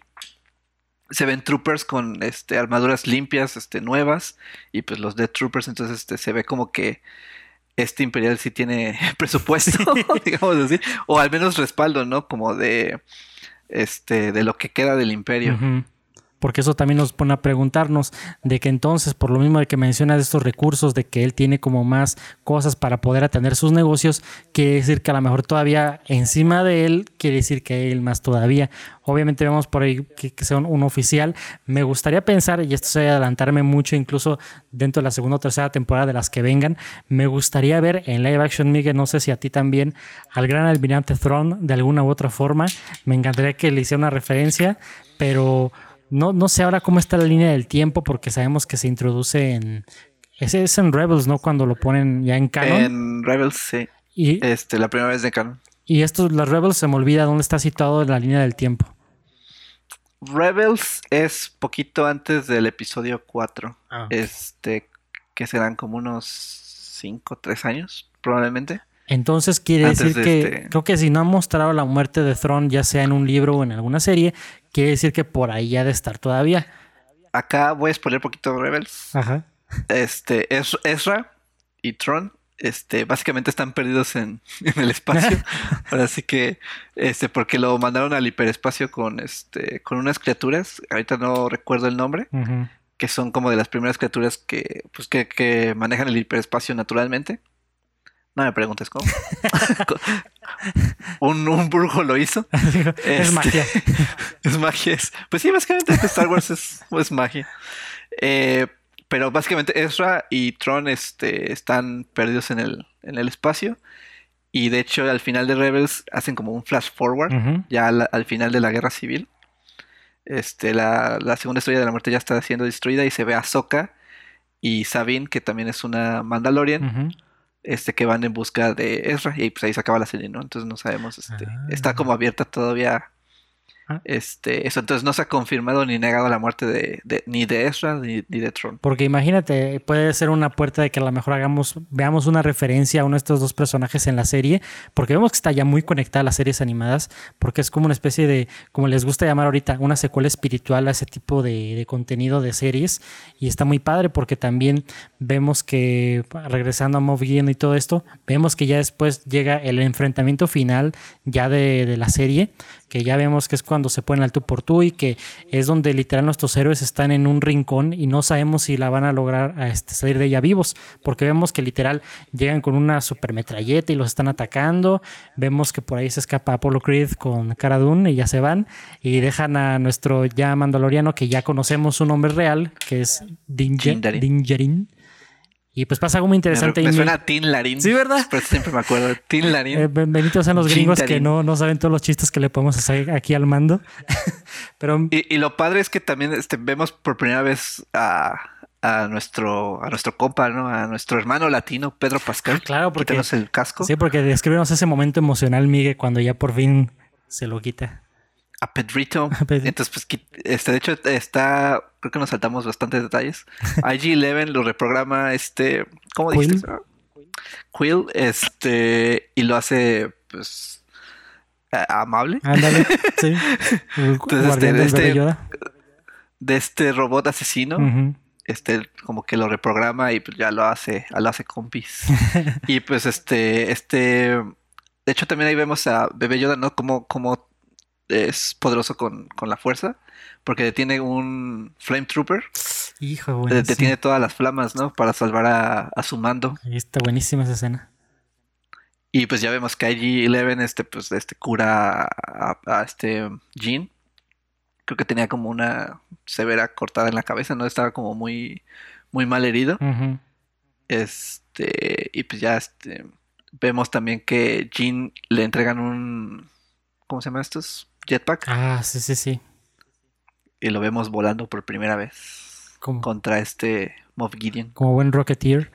se ven troopers con este, armaduras limpias, este, nuevas, y pues los Dead Troopers, entonces este, se ve como que este Imperial sí tiene presupuesto, digamos así, o al menos respaldo, ¿no? Como de este, de lo que queda del Imperio. Ujú. Porque eso también nos pone a preguntarnos de que entonces, por lo mismo de que mencionas estos recursos, de que él tiene como más cosas para poder atender sus negocios, quiere decir que a lo mejor todavía encima de él, quiere decir que él más todavía. Obviamente vemos por ahí que, que sea un, oficial. Me gustaría pensar, y esto sería adelantarme mucho, incluso dentro de la segunda o tercera temporada de las que vengan, me gustaría ver en live action, Miguel, no sé si a ti también, al gran almirante Thrawn de alguna u otra forma. Me encantaría que le hiciera una referencia, pero no, no sé ahora cómo está la línea del tiempo, porque sabemos que se introduce en. Ese es en Rebels, ¿no? Cuando lo ponen ya en canon. En Rebels, sí, y, este, la primera vez de canon. y esto, las Rebels, se me olvida dónde está situado en la línea del tiempo. Rebels es poquito antes del episodio 4. Ah. Este, que serán como unos 5, 3 años, probablemente. Entonces quiere Antes decir de que este- creo que si no han mostrado la muerte de Thrawn, ya sea en un libro o en alguna serie, quiere decir que por ahí ha de estar todavía. Acá voy a spoiler un poquito Rebels. Ajá. Este, Es- Ezra y Tron, este, básicamente están perdidos en, en el espacio. Ahora sí que, este, porque lo mandaron al hiperespacio con, este, con unas criaturas, ahorita no recuerdo el nombre, que son como de las primeras criaturas que, pues, que, que manejan el hiperespacio naturalmente. No me preguntes cómo. un, un brujo lo hizo. es Este, magia. Es magia. es- pues sí, básicamente Star Wars es, es magia. Eh, pero básicamente Ezra y Tron este, están perdidos en el, en el espacio. Y de hecho, al final de Rebels hacen como un flash forward, ya al, al final de la guerra civil. Este, la, la segunda estrella de la muerte ya está siendo destruida y se ve a Sokka y Sabine, que también es una Mandalorian. Este, que van en busca de Ezra. Y pues ahí se acaba la serie, ¿no? Entonces no sabemos, este, Ah. está como abierta todavía Ah. este, eso, entonces no se ha confirmado ni negado la muerte de, de- ni de Ezra ni, ni de Tron. Porque imagínate, puede ser una puerta de que a lo mejor hagamos, veamos una referencia a uno de estos dos personajes en la serie, porque vemos que está ya muy conectada a las series animadas, porque es como una especie de, como les gusta llamar ahorita, una secuela espiritual a ese tipo de, de contenido de series, y está muy padre porque también vemos que, regresando a Moff Gideon y todo esto, vemos que ya después llega el enfrentamiento final ya de, de la serie, que ya vemos que es cuando se ponen al tú por tú y que es donde literal nuestros héroes están en un rincón y no sabemos si la van a lograr a este, salir de ella vivos, porque vemos que literal llegan con una supermetralleta y los están atacando, vemos que por ahí se escapa Apollo Creed con Cara Dune y ya se van y dejan a nuestro ya mandaloriano que ya conocemos su nombre real, que es Din Din Y pues pasa algo muy Me, interesante. me y suena a Tin Larín. Sí, ¿verdad? Pero siempre me acuerdo. Tin Larín. Eh, benditos sean los gringos que no, no saben todos los chistes que le podemos hacer aquí al mando. Pero y, y lo padre es que también este, vemos por primera vez a, a nuestro a nuestro compa, ¿no? A nuestro hermano latino, Pedro Pascal. Ah, claro, porque- quitándose el casco. sí, porque describimos ese momento emocional, Miguel, cuando ya por fin se lo quita. A Pedrito. A Pedrito. Entonces, pues, este, de hecho, está. Creo que nos saltamos bastantes detalles. IG-11 lo reprograma este. ¿Cómo Quill. dijiste? Quill, este. Y lo hace, pues. amable. Ándale, sí. Entonces, este- bebé este-. De este robot asesino. Este como que lo reprograma y pues ya lo hace, lo hace compis. y pues este, este, de hecho también ahí vemos a Bebé Yoda, ¿no? Como, como es poderoso con, con la fuerza, porque tiene un Flame Trooper. Hijo, buenísimo. Detiene todas las flamas, ¿no? Para salvar a, a su mando. Ahí está buenísima esa escena. Y pues ya vemos que IG-11 este, pues, este cura a, a este Jean. Creo que tenía como una severa cortada en la cabeza, ¿no? Estaba como muy, muy mal herido. Este, y pues ya este, vemos también que Jean le entregan un, ¿cómo se llama estos? Jetpack. Ah, sí, sí, sí. Y lo vemos volando por primera vez Como, contra este Moff Gideon. como buen Rocketeer.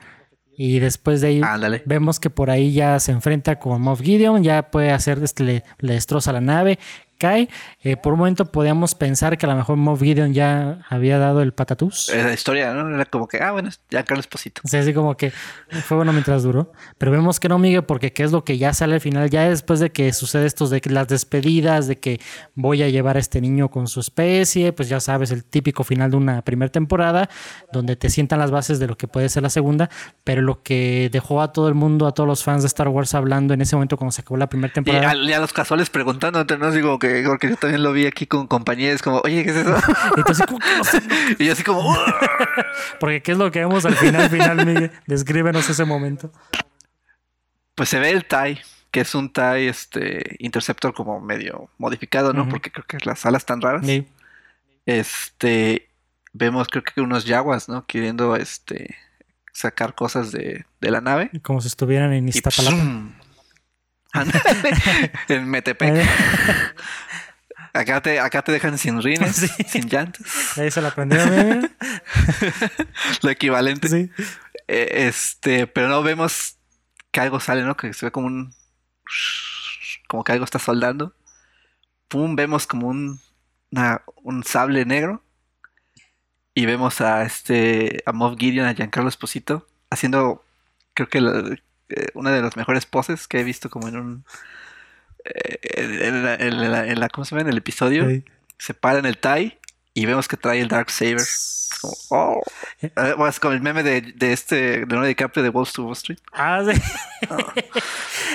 Y después de ahí vemos que por ahí ya se enfrenta con Moff Gideon, ya puede hacer, este, le, le destroza la nave, cae. Eh, por un momento podíamos pensar que a lo mejor Moff Gideon ya había dado el patatús. Esa historia, ¿no? Era como que, ah, bueno, ya Carlos Posito. Sea, así como que fue bueno mientras duró. Pero vemos que no, Miguel, porque qué es lo que ya sale al final, ya después de que sucede esto de las despedidas, de que voy a llevar a este niño con su especie, pues ya sabes, el típico final de una primera temporada, donde te sientan las bases de lo que puede ser la segunda, pero lo que dejó a todo el mundo, a todos los fans de Star Wars hablando en ese momento cuando se acabó la primera Y temporada. a, y a los casuales preguntándote, ¿no? Digo que, porque yo también lo vi aquí con compañeros, como, oye, ¿qué es eso? Entonces, ¿cómo que no sé? y yo así como. Porque qué es lo que vemos al final, final, Miguel. Descríbenos ese momento. pues se ve el TIE, que es un TIE este, Interceptor como medio modificado, ¿no? Porque creo que las alas tan raras. Sí. Este, vemos creo que unos yaguas, ¿no? Queriendo, este, sacar cosas de, de la nave. Como si estuvieran en Iztapalapa. en Metepec. Acá te, acá te dejan sin rines, Sí. sin llantas, Ahí se la aprendieron, Miguel. lo equivalente. Sí. Eh, Este, pero no vemos que algo sale, ¿no? Que se ve como un. Como que algo está soldando. Pum, vemos como un. una- un sable negro. Y vemos a este. a Moff Gideon, a Giancarlo Esposito, haciendo. Creo que la- eh, una de las mejores poses que he visto como en un. eh, en, la, en la- en la- ¿Cómo se llama? En el episodio. Sí. Se para en el TIE y vemos que trae el Dark Saber. Oh. Eh, es como el meme de, de este de Leonardo DiCaprio de Wall Street. Ah, sí.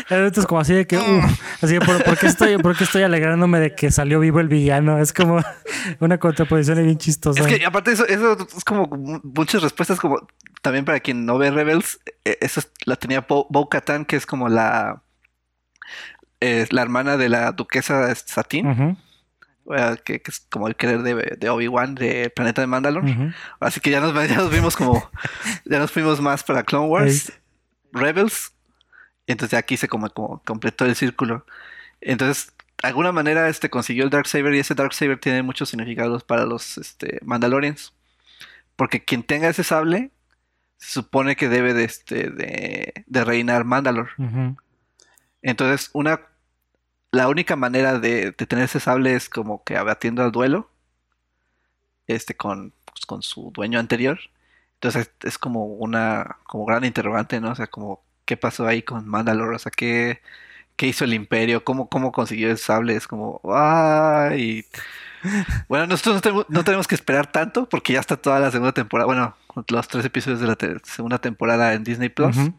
Esto es como así de que, uf, así de, ¿por, por qué estoy, ¿por qué estoy alegrándome de que salió vivo el villano? Es como una contraposición bien chistosa. Es que aparte eso, eso es como mu- muchas respuestas como también para quien no ve Rebels, eh, eso es- la tenía Bo, Bo-Katan, que es como la eh, la hermana de la duquesa este, Satín, que, que es como el querer de, de Obi-Wan del planeta de Mandalore. ujú. Así que ya nos, ya nos vimos como ya nos fuimos más para Clone Wars, Rebels, entonces aquí se como, como completó el círculo. Entonces, de alguna manera este consiguió el Darksaber y ese Darksaber tiene muchos significados para los este, Mandalorians. Porque quien tenga ese sable se supone que debe de, este, de, de reinar Mandalore. Ujú. Entonces, una la única manera de, de tener ese sable es como que abatiendo al duelo este con, pues, con su dueño anterior. Entonces es como una como gran interrogante, ¿no? O sea, como qué pasó ahí con Mandalore, o sea, qué, qué hizo el Imperio, cómo, cómo consiguió el sable, es como ¡ay! Bueno, nosotros no tenemos, no tenemos que esperar tanto porque ya está toda la segunda temporada, bueno, los tres episodios de la te- segunda temporada en Disney Plus.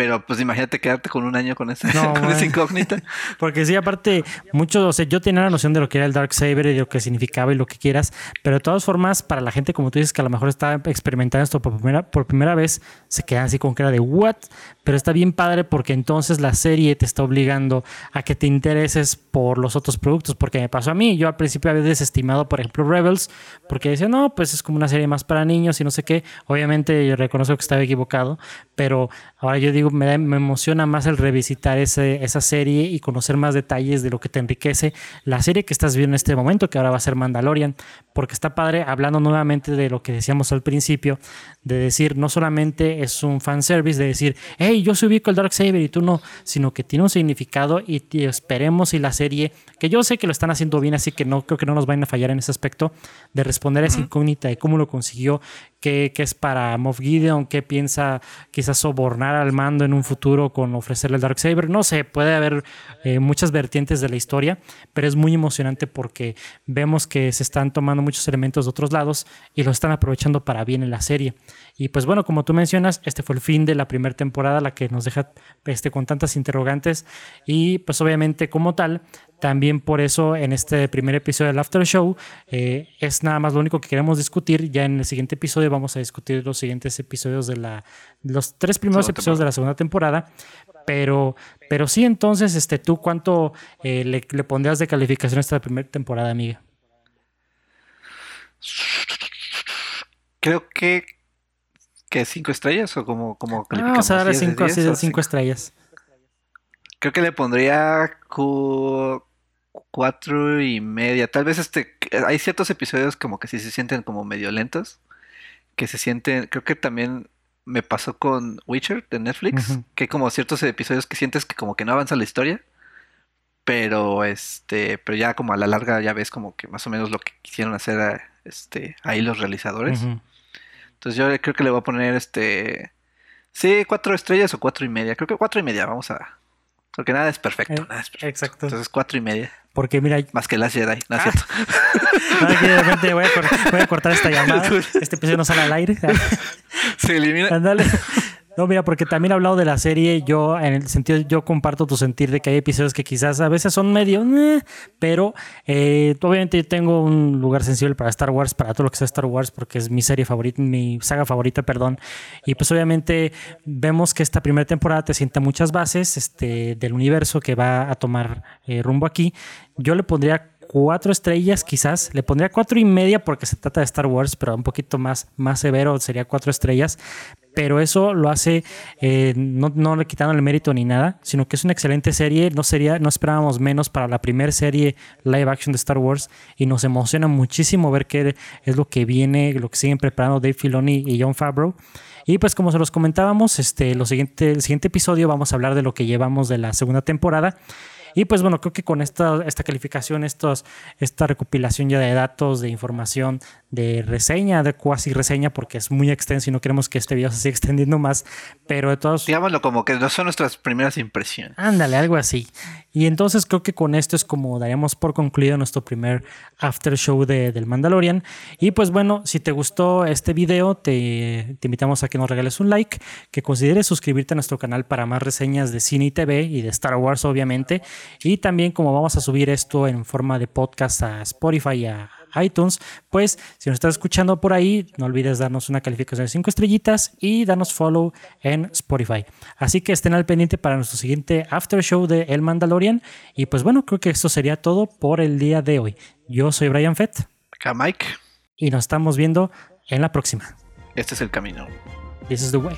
Pero pues imagínate quedarte con un año con esa, No, con esa incógnita. Porque sí, aparte, mucho, o sea, yo tenía la noción de lo que era el Dark Saber y de lo que significaba y lo que quieras, pero de todas formas, para la gente, como tú dices, que a lo mejor está experimentando esto por primera, por primera vez, se quedan así con cara de what, pero está bien padre porque entonces la serie te está obligando a que te intereses por los otros productos, porque me pasó a mí, yo al principio había desestimado, por ejemplo, Rebels, porque decía, no, pues es como una serie más para niños y no sé qué, obviamente yo reconozco que estaba equivocado, pero ahora yo digo, me, emociona más el revisitar ese, esa serie y conocer más detalles de lo que te enriquece la serie que estás viendo en este momento, que ahora va a ser Mandalorian, porque está padre hablando nuevamente de lo que decíamos al principio, de decir, no solamente es un fanservice, de decir, hey, yo soy ubico el Darksaber y tú no, sino que tiene un significado y, y esperemos y la serie, que yo sé que lo están haciendo bien, así que no creo que no nos vayan a fallar en ese aspecto, de responder a esa incógnita de cómo lo consiguió, qué, qué es para Moff Gideon, qué piensa quizás sobornar al mando en un futuro con ofrecerle el Darksaber. No sé, puede haber eh, muchas vertientes de la historia, pero es muy emocionante porque vemos que se están tomando muchos elementos de otros lados y lo están aprovechando para bien en la serie. Y pues bueno, como tú mencionas, este fue el fin de la primera temporada, la que nos deja este, con tantas interrogantes y pues obviamente como tal también por eso en este primer episodio del After Show eh, es nada más lo único que queremos discutir. Ya en el siguiente episodio vamos a discutir los siguientes episodios de la, los tres primeros episodios de la segunda temporada. Pero, pero sí, entonces, este, ¿tú cuánto eh, le, le, pondrías de calificación a esta primera temporada, amiga? Creo que, que cinco estrellas o como, como calificamos. Vamos a darle cinco, así de cinco estrellas. Creo que le pondría cuatro y media. Tal vez este, hay ciertos episodios como que sí se sienten como medio lentos, que se sienten, creo que también me pasó con Witcher de Netflix, que hay como ciertos episodios que sientes que como que no avanza la historia, pero este, pero ya como a la larga ya ves como que más o menos lo que quisieron hacer este, ahí los realizadores. Entonces yo creo que le voy a poner este, sí, cuatro estrellas o cuatro y media. Creo que cuatro y media, vamos a, porque nada es perfecto, eh, nada es perfecto. Exacto. Entonces cuatro y media. Porque mira. Más que las Jedi, ¿no es ah. cierto? no, de repente voy a, voy a, cortar esta llamada. Este episodio no sale al aire. Se elimina. Ándale. No, mira, porque también he hablado de la serie, yo en el sentido, yo comparto tu sentir de que hay episodios que quizás a veces son medio, pero eh, obviamente yo tengo un lugar sensible para Star Wars, para todo lo que sea Star Wars, porque es mi serie favorita, mi saga favorita, perdón. Y pues obviamente vemos que esta primera temporada te sienta muchas bases este, del universo que va a tomar eh, rumbo aquí. Yo le pondría cuatro estrellas, quizás. Le pondría cuatro y media porque se trata de Star Wars, pero un poquito más, más severo sería cuatro estrellas pero eso lo hace eh, no, no le quitando el mérito ni nada, sino que es una excelente serie. No sería, no esperábamos menos para la primera serie live action de Star Wars y nos emociona muchísimo ver qué es lo que viene, lo que siguen preparando Dave Filoni y John Favreau. Y pues como se los comentábamos, este, lo siguiente, el siguiente episodio vamos a hablar de lo que llevamos de la segunda temporada y pues bueno, creo que con esta, esta calificación, estos, esta recopilación ya de datos, de información, de reseña, de cuasi reseña, porque es muy extenso y no queremos que este video se siga extendiendo más, pero de todos... Digámoslo como que no son nuestras primeras impresiones. Ándale, algo así. Y entonces creo que con esto es como daríamos por concluido nuestro primer after show de, del Mandalorian. Y pues bueno, si te gustó este video, te, te invitamos a que nos regales un like, que consideres suscribirte a nuestro canal para más reseñas de cine y TV y de Star Wars, obviamente. Y también como vamos a subir esto en forma de podcast a Spotify y a iTunes, pues si nos estás escuchando por ahí, no olvides darnos una calificación de 5 estrellitas y darnos follow en Spotify. Así que estén al pendiente para nuestro siguiente after show de El Mandalorian. Y pues bueno, creo que esto sería todo por el día de hoy. Yo soy Brian Fett. Acá Mike. Y nos estamos viendo en la próxima. Este es el camino. This is the way.